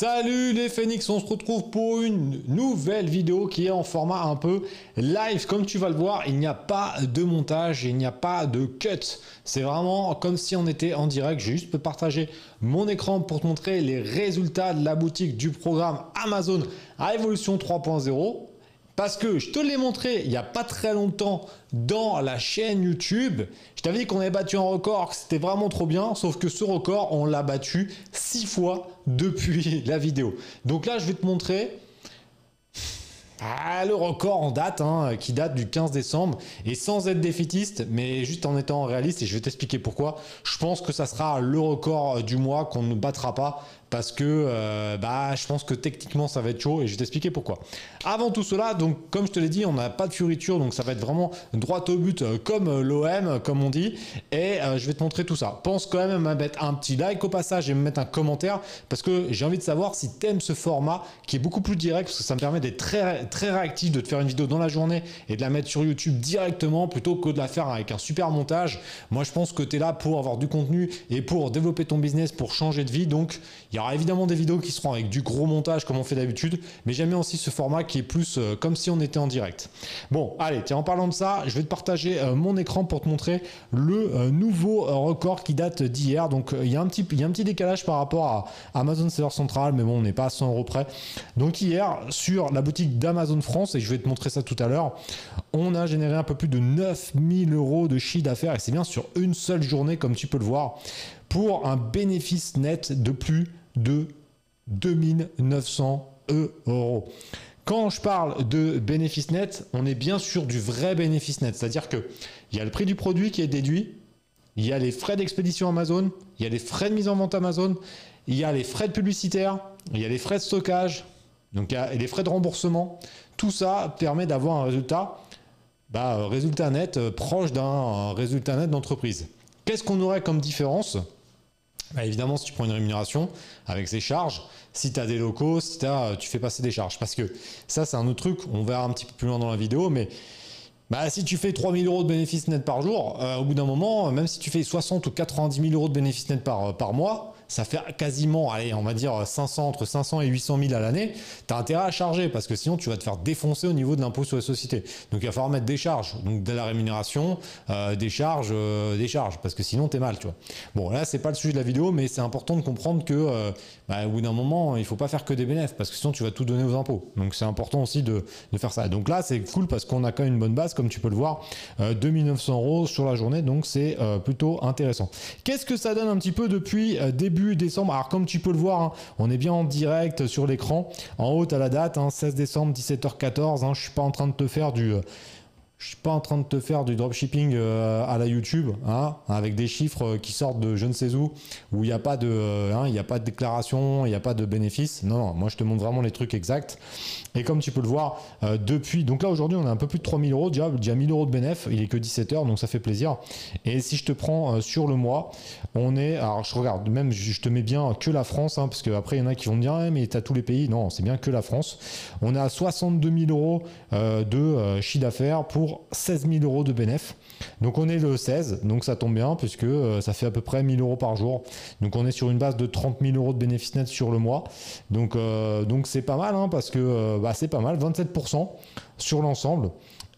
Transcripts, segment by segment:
Salut les phénix, on se retrouve pour une nouvelle vidéo qui est en format un peu live. Comme tu vas le voir, il n'y a pas de montage, il n'y a pas de cut. C'est vraiment comme si on était en direct. J'ai juste partager mon écran pour te montrer les résultats de la boutique du programme Amazon à évolution 3.0. Parce que je te l'ai montré il n'y a pas très longtemps dans la chaîne YouTube. Je t'avais dit qu'on avait battu un record, que c'était vraiment trop bien. Sauf que ce record, on l'a battu six fois depuis la vidéo. Donc là, je vais te montrer ah, le record en date, hein, qui date du 15 décembre, et sans être défaitiste, mais juste en étant réaliste, et je vais t'expliquer pourquoi, je pense que ça sera le record du mois qu'on ne battra pas, parce que euh, bah, je pense que techniquement ça va être chaud, et je vais t'expliquer pourquoi. Avant tout cela, donc comme je te l'ai dit, on n'a pas de furiture, donc ça va être vraiment droit au but, euh, comme euh, l'OM, comme on dit, et je vais te montrer tout ça. Pense quand même à mettre un petit like au passage et me mettre un commentaire, parce que j'ai envie de savoir si tu aimes ce format, qui est beaucoup plus direct, parce que ça me permet d'être très très réactif de te faire une vidéo dans la journée et de la mettre sur YouTube directement plutôt que de la faire avec un super montage. Moi, je pense que tu es là pour avoir du contenu et pour développer ton business, pour changer de vie. Donc, il y aura évidemment des vidéos qui seront avec du gros montage comme on fait d'habitude, mais j'aime aussi ce format qui est plus euh, comme si on était en direct. Bon, allez, tiens, en parlant de ça, je vais te partager euh, mon écran pour te montrer le euh, nouveau record qui date d'hier. Donc, il y, a un petit, il y a un petit décalage par rapport à Amazon Seller Central, mais bon, on n'est pas à 100 euros près. Donc, hier, sur la boutique d'Amazon, Amazon France, et je vais te montrer ça tout à l'heure, on a généré un peu plus de 9000 euros de chiffre d'affaires, et c'est bien sur une seule journée, comme tu peux le voir, pour un bénéfice net de plus de 2900 euros. Quand je parle de bénéfice net, on est bien sûr du vrai bénéfice net, c'est-à-dire que il y a le prix du produit qui est déduit, il y a les frais d'expédition Amazon, il y a les frais de mise en vente Amazon, il y a les frais de publicitaire, il y a les frais de stockage, donc, les frais de remboursement, tout ça permet d'avoir un résultat, bah, résultat net euh, proche d'un résultat net d'entreprise. Qu'est-ce qu'on aurait comme différence? Bah, Évidemment, si tu prends une rémunération avec ses charges, si tu as des locaux, si as, tu fais passer des charges. Parce que ça, c'est un autre truc, on verra un petit peu plus loin dans la vidéo, mais bah, si tu fais 3000 euros de bénéfices net par jour, euh, au bout d'un moment, même si tu fais 60 ou 90 000 euros de bénéfices net par mois, ça fait quasiment, allez, on va dire 500, entre 500 et 800 000 à l'année, tu as intérêt à charger parce que sinon tu vas te faire défoncer au niveau de l'impôt sur les sociétés. Donc il va falloir mettre des charges, donc de la rémunération, euh, des charges, euh, des charges, parce que sinon tu es mal, tu vois. Bon, là, c'est pas le sujet de la vidéo, mais c'est important de comprendre que euh, bah, au bout d'un moment, il faut pas faire que des bénéfices parce que sinon tu vas tout donner aux impôts. Donc c'est important aussi de, de, faire ça. Donc là, c'est cool parce qu'on a quand même une bonne base, comme tu peux le voir, 2900 euros sur la journée, donc c'est plutôt intéressant. Qu'est-ce que ça donne un petit peu depuis début décembre. Alors comme tu peux le voir, hein, on est bien en direct sur l'écran. En haut, à la date, 16 hein, décembre, 17h14. Hein, je suis pas en train de te faire du... Euh, je suis pas en train de te faire du dropshipping euh, à la YouTube, hein, avec des chiffres euh, qui sortent de je ne sais où, où il n'y a pas de, euh, hein, il a pas de déclaration, il n'y a pas de bénéfice. Non, non, moi je te montre vraiment les trucs exacts. Et comme tu peux le voir, depuis, donc là aujourd'hui on a un peu plus de 3000 euros, déjà, déjà 1000 euros de bénéfice, il est que 17 heures, donc ça fait plaisir. Et si je te prends sur le mois, on est, alors je regarde, même je te mets bien que la France, hein, parce qu'après il y en a qui vont me dire, mais mais as tous les pays. Non, c'est bien que la France. On est à 62 000 euros de chiffre d'affaires pour 16 000 euros de bénéfice. Donc on est le 16, donc ça tombe bien puisque euh, ça fait à peu près 1000 euros par jour. Donc on est sur une base de 30 000 euros de bénéfice net sur le mois. Donc euh, donc c'est pas mal hein, parce que euh, bah, c'est pas mal, 27% sur l'ensemble.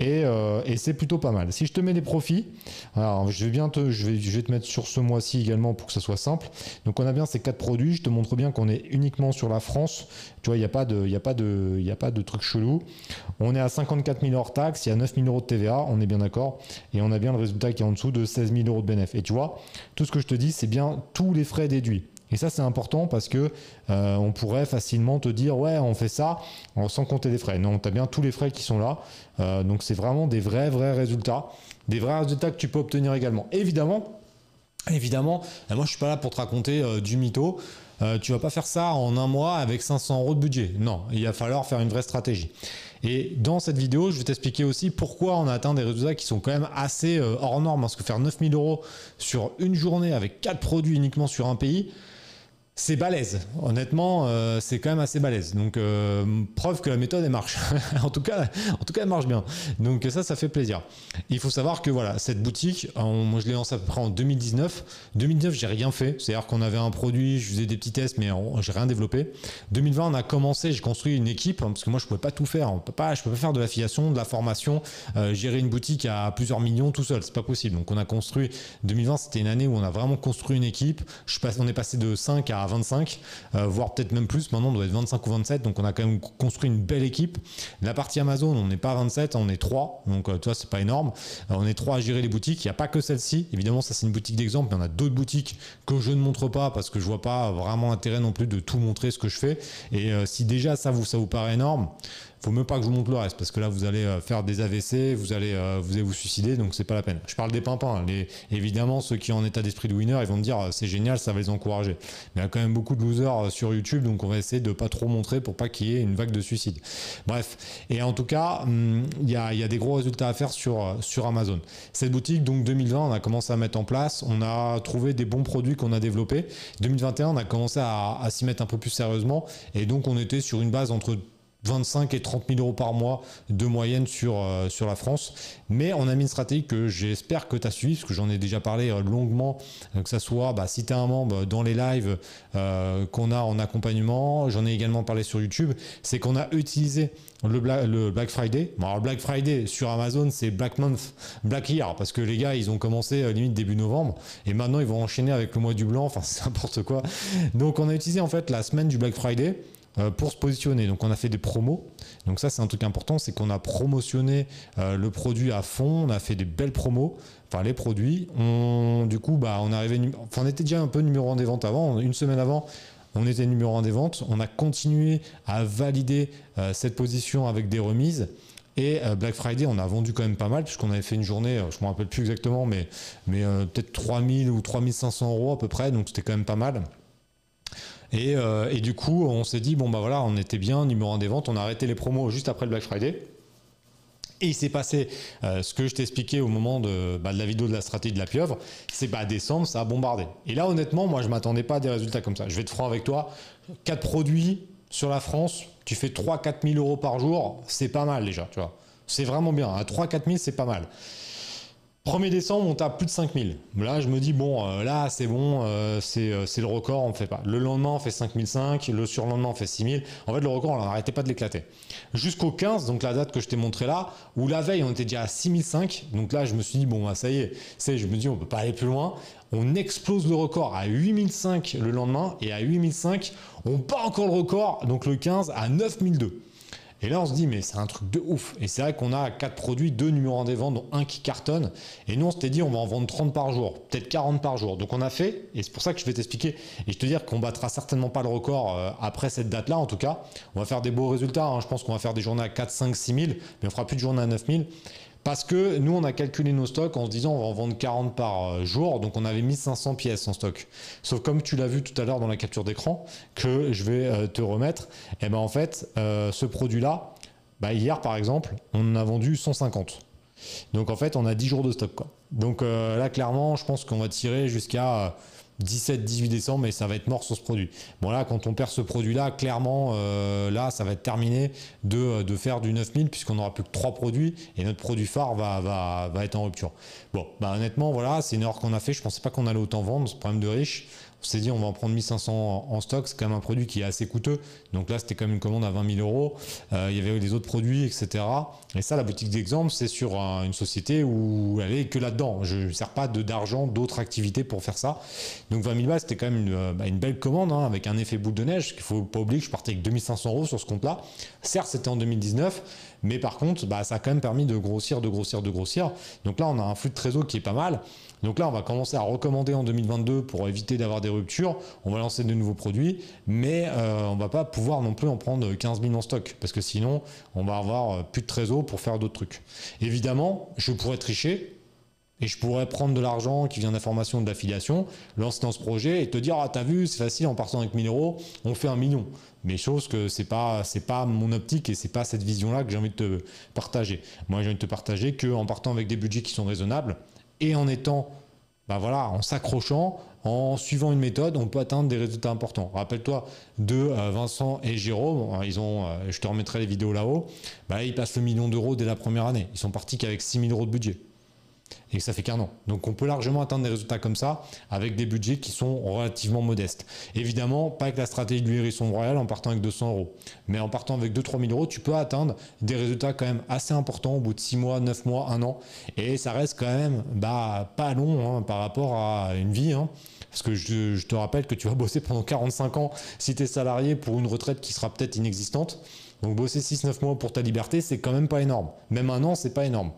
Euh, et, c'est plutôt pas mal. Si je te mets les profits, alors je vais bien te, je vais, je vais te mettre sur ce mois-ci également pour que ça soit simple. Donc on a bien ces quatre produits. Je te montre bien qu'on est uniquement sur la France. Tu vois, il n'y a pas de, il a pas de, il a pas de truc chelou. On est à 54 000 hors taxes, il y a 9 000 euros de TVA, on est bien d'accord. Et on a bien le résultat qui est en dessous de 16 000 euros de bénéfice. Et tu vois, tout ce que je te dis, c'est bien tous les frais déduits. Et ça, c'est important parce que euh, on pourrait facilement te dire ouais, on fait ça sans compter les frais. Non, tu as bien tous les frais qui sont là. Euh, donc c'est vraiment des vrais, vrais résultats. Des vrais résultats que tu peux obtenir également. Évidemment, évidemment, euh, moi je suis pas là pour te raconter du mytho. tu vas pas faire ça en un mois avec 500 euros de budget. Non, il va falloir faire une vraie stratégie. Et dans cette vidéo, je vais t'expliquer aussi pourquoi on a atteint des résultats qui sont quand même assez hors normes. Parce que faire 9000 euros sur une journée avec quatre produits uniquement sur un pays, c'est balèze. Honnêtement, euh, c'est quand même assez balèze. Donc, euh, preuve que la méthode, marche. en, tout cas, en tout cas, elle marche bien. Donc, ça, ça fait plaisir. Il faut savoir que voilà, cette boutique, moi, je l'ai lancée à peu près en 2019. 2019, j'ai rien fait. C'est-à-dire qu'on avait un produit, je faisais des petits tests, mais j'ai rien développé. 2020, on a commencé, j'ai construit une équipe, hein, parce que moi, je pouvais pas tout faire. On peut pas, je peux pas faire de l'affiliation, de la formation, euh, gérer une boutique à plusieurs millions tout seul. C'est pas possible. Donc, on a construit, 2020, c'était une année où on a vraiment construit une équipe. On est passé de 5 à 25, euh, voire peut-être même plus. Maintenant, on doit être 25 ou 27. Donc, on a quand même construit une belle équipe. La partie Amazon, on n'est pas 27, on est 3. Donc, euh, tu vois, c'est pas énorme. Euh, on est 3 à gérer les boutiques. Il n'y a pas que celle-ci. Évidemment, ça, c'est une boutique d'exemple. Mais on a d'autres boutiques que je ne montre pas parce que je vois pas vraiment intérêt non plus de tout montrer ce que je fais. Et si déjà ça vous, ça vous paraît énorme, faut même pas que je vous montre le reste parce que là vous allez euh, faire des AVC, vous allez euh, vous allez vous suicider donc c'est pas la peine. Je parle des pimpins, les, évidemment ceux qui ont en état d'esprit de winner, ils vont me dire euh, c'est génial, ça va les encourager. Mais il y a quand même beaucoup de losers sur YouTube donc on va essayer de pas trop montrer pour pas qu'il y ait une vague de suicide. Bref, et en tout cas, hum, il y a, des gros résultats à faire sur sur Amazon. Cette boutique donc 2020, on a commencé à mettre en place, on a trouvé des bons produits qu'on a développés. 2021, on a commencé à, à s'y mettre un peu plus sérieusement et donc on était sur une base entre 25 et 30 000 euros par mois de moyenne sur, euh, sur la France. Mais on a mis une stratégie que j'espère que tu as suivi, parce que j'en ai déjà parlé euh, longuement, euh, que ça soit bah, si tu es un membre dans les lives qu'on a en accompagnement, j'en ai également parlé sur YouTube, c'est qu'on a utilisé le, Black Friday. alors Black Friday sur Amazon, c'est Black Month, Black Year, parce que les gars, ils ont commencé limite début novembre, et maintenant ils vont enchaîner avec le mois du blanc, enfin c'est n'importe quoi. Donc on a utilisé en fait la semaine du Black Friday pour se positionner. Donc on a fait des promos. Donc ça c'est un truc important, c'est qu'on a promotionné euh, le produit à fond, on a fait des belles promos, enfin les produits. On, du coup, bah, on, arrivait, était déjà un peu numéro 1 des ventes avant, une semaine avant. On était numéro 1 des ventes. On a continué à valider euh, cette position avec des remises. Et Black Friday, on a vendu quand même pas mal, puisqu'on avait fait une journée, je ne me rappelle plus exactement, mais, mais peut-être 3000 ou 3500 euros à peu près, donc c'était quand même pas mal. Euh, et, du coup, on s'est dit, bon, bah voilà, on était bien, numéro 1 des ventes, on a arrêté les promos juste après le Black Friday. Et il s'est passé euh, ce que je t'ai expliqué au moment bah, de, la vidéo de la stratégie de la pieuvre, c'est bah décembre, ça a bombardé. Et là, honnêtement, moi, je m'attendais pas à des résultats comme ça. Je vais être franc avec toi. 4 produits sur la France, tu fais 3-4 000 euros par jour, c'est pas mal déjà, tu vois. C'est vraiment bien. À 3-4 000, c'est pas mal. 1er décembre, on tape plus de 5000. Là, je me dis, bon, euh, là, c'est bon, euh, euh, c'est le record, on ne fait pas. Le lendemain, on fait 5005, le surlendemain, on fait 6000. En fait, le record, on n'arrêtait pas de l'éclater. Jusqu'au 15, donc la date que je t'ai montré là, où la veille, on était déjà à 6005. Donc là, je me suis dit, bon, bah, ça y est, je me dis, on ne peut pas aller plus loin. On explose le record à 8005 le lendemain, et à 8005, on bat encore le record, donc le 15 à 9002. Et là, on se dit, mais c'est un truc de ouf. Et c'est vrai qu'on a quatre produits, deux numéros en des ventes, dont un qui cartonne. Et nous, on s'était dit, on va en vendre 30 par jour, peut-être 40 par jour. Donc on a fait, et c'est pour ça que je vais t'expliquer, et je te dire qu'on battra certainement pas le record euh, après cette date-là, en tout cas. On va faire des beaux résultats. Hein. Je pense qu'on va faire des journées à 4, 5, 6 000, mais on fera plus de journées à 9 000. Parce que nous, on a calculé nos stocks en se disant on va en vendre 40 par euh, jour, donc on avait 1500 pièces en stock. Sauf comme tu l'as vu tout à l'heure dans la capture d'écran, que je vais euh, te remettre, et eh ben en fait, euh, ce produit-là, bah, hier par exemple, on en a vendu 150. Donc en fait, on a 10 jours de stock. Quoi. Donc là, clairement, je pense qu'on va tirer jusqu'à 17-18 décembre et ça va être mort sur ce produit. Bon là, quand on perd ce produit-là, clairement, euh, là, ça va être terminé de, de faire du 9000 puisqu'on n'aura plus que 3 produits et notre produit phare va, va, va être en rupture. Bon, bah honnêtement, voilà, c'est une erreur qu'on a fait. Je pensais pas qu'on allait autant vendre, ce problème de riche. On s'est dit, on va en prendre 1500 en stock. C'est quand même un produit qui est assez coûteux. Donc là, c'était quand même une commande à 20 000 euros. Euh, il y avait des autres produits, etc. Et ça, la boutique d'exemple, c'est sur une société où elle est que là-dedans. Je ne sers pas d'argent, d'autres activités pour faire ça. Donc 20 000 balles, c'était quand même une, euh, bah, belle commande hein, avec un effet boule de neige. Il faut pas oublier que je partais avec 2500 euros sur ce compte-là. Certes, c'était en 2019. Mais par contre, bah, ça a quand même permis de grossir, de grossir, de grossir. Donc là, on a un flux de trésor qui est pas mal. Donc là, on va commencer à recommander en 2022 pour éviter d'avoir des ruptures. On va lancer de nouveaux produits, mais euh, on va pas pouvoir non plus en prendre 15 000 en stock parce que sinon, on va avoir euh, plus de trésor pour faire d'autres trucs. Évidemment, je pourrais tricher. Et je pourrais prendre de l'argent qui vient d'information de l'affiliation, lancer dans ce projet et te dire Ah, t'as vu, c'est facile, en partant avec 1000 euros, on fait un million. Mais chose que c'est pas, c'est pas mon optique et c'est pas cette vision-là que j'ai envie de te partager. Moi, j'ai envie de te partager qu'en partant avec des budgets qui sont raisonnables, et en étant bah en s'accrochant, en suivant une méthode, on peut atteindre des résultats importants. Rappelle-toi de euh, Vincent et Jérôme, ils ont, euh, je te remettrai les vidéos là-haut, bah, ils passent le million d'euros dès la première année. Ils sont partis qu'avec 6 000 euros de budget et ça fait qu'un an. Donc on peut largement atteindre des résultats comme ça avec des budgets qui sont relativement modestes. Évidemment, pas avec la stratégie de l'hérisson royal en partant avec 200 euros. Mais en partant avec 2-3 000 euros, tu peux atteindre des résultats quand même assez importants au bout de 6 mois, 9 mois, 1 an. Et ça reste quand même bah, pas long hein, par rapport à une vie. Hein. Parce que je, je, te rappelle que tu vas bosser pendant 45 ans si tu es salarié pour une retraite qui sera peut-être inexistante. Donc bosser 6-9 mois pour ta liberté, c'est quand même pas énorme. Même un an, c'est pas énorme.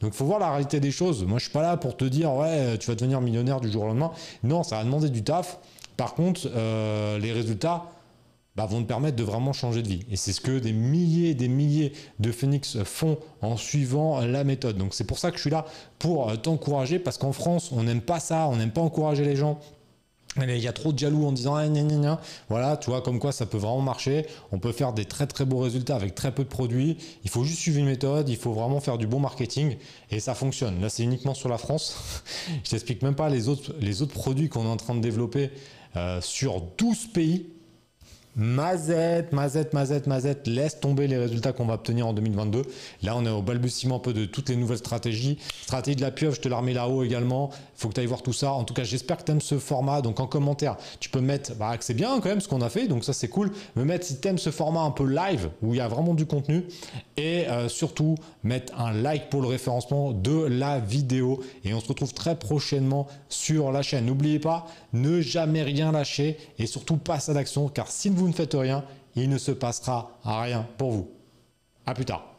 Donc il faut voir la réalité des choses. Moi, je suis pas là pour te dire, ouais, tu vas devenir millionnaire du jour au lendemain. Non, ça va demander du taf. Par contre, euh, les résultats bah, vont te permettre de vraiment changer de vie. Et c'est ce que des milliers et des milliers de Phoenix font en suivant la méthode. Donc c'est pour ça que je suis là pour euh, t'encourager, parce qu'en France, on n'aime pas ça, on n'aime pas encourager les gens il y a trop de jaloux en disant ah, voilà, tu vois, comme quoi ça peut vraiment marcher. On peut faire des très très beaux résultats avec très peu de produits. Il faut juste suivre une méthode, il faut vraiment faire du bon marketing et ça fonctionne. Là, c'est uniquement sur la France. Je t'explique même pas les autres, les autres produits qu'on est en train de développer euh, sur 12 pays. Mazette, mazette, mazette, mazette, laisse tomber les résultats qu'on va obtenir en 2022. Là, on est au balbutiement un peu de toutes les nouvelles stratégies. Stratégie de la pieuvre, je te la remets là-haut également. Il faut que tu ailles voir tout ça. En tout cas, j'espère que tu aimes ce format. Donc, en commentaire, tu peux mettre bah, que c'est bien quand même ce qu'on a fait. Donc, ça, c'est cool. Me mettre si tu aimes ce format un peu live où il y a vraiment du contenu. Et euh, surtout, mettre un like pour le référencement de la vidéo. Et on se retrouve très prochainement sur la chaîne. N'oubliez pas, ne jamais rien lâcher et surtout passe à l'action car si ne faites rien, il ne se passera rien pour vous. À plus tard.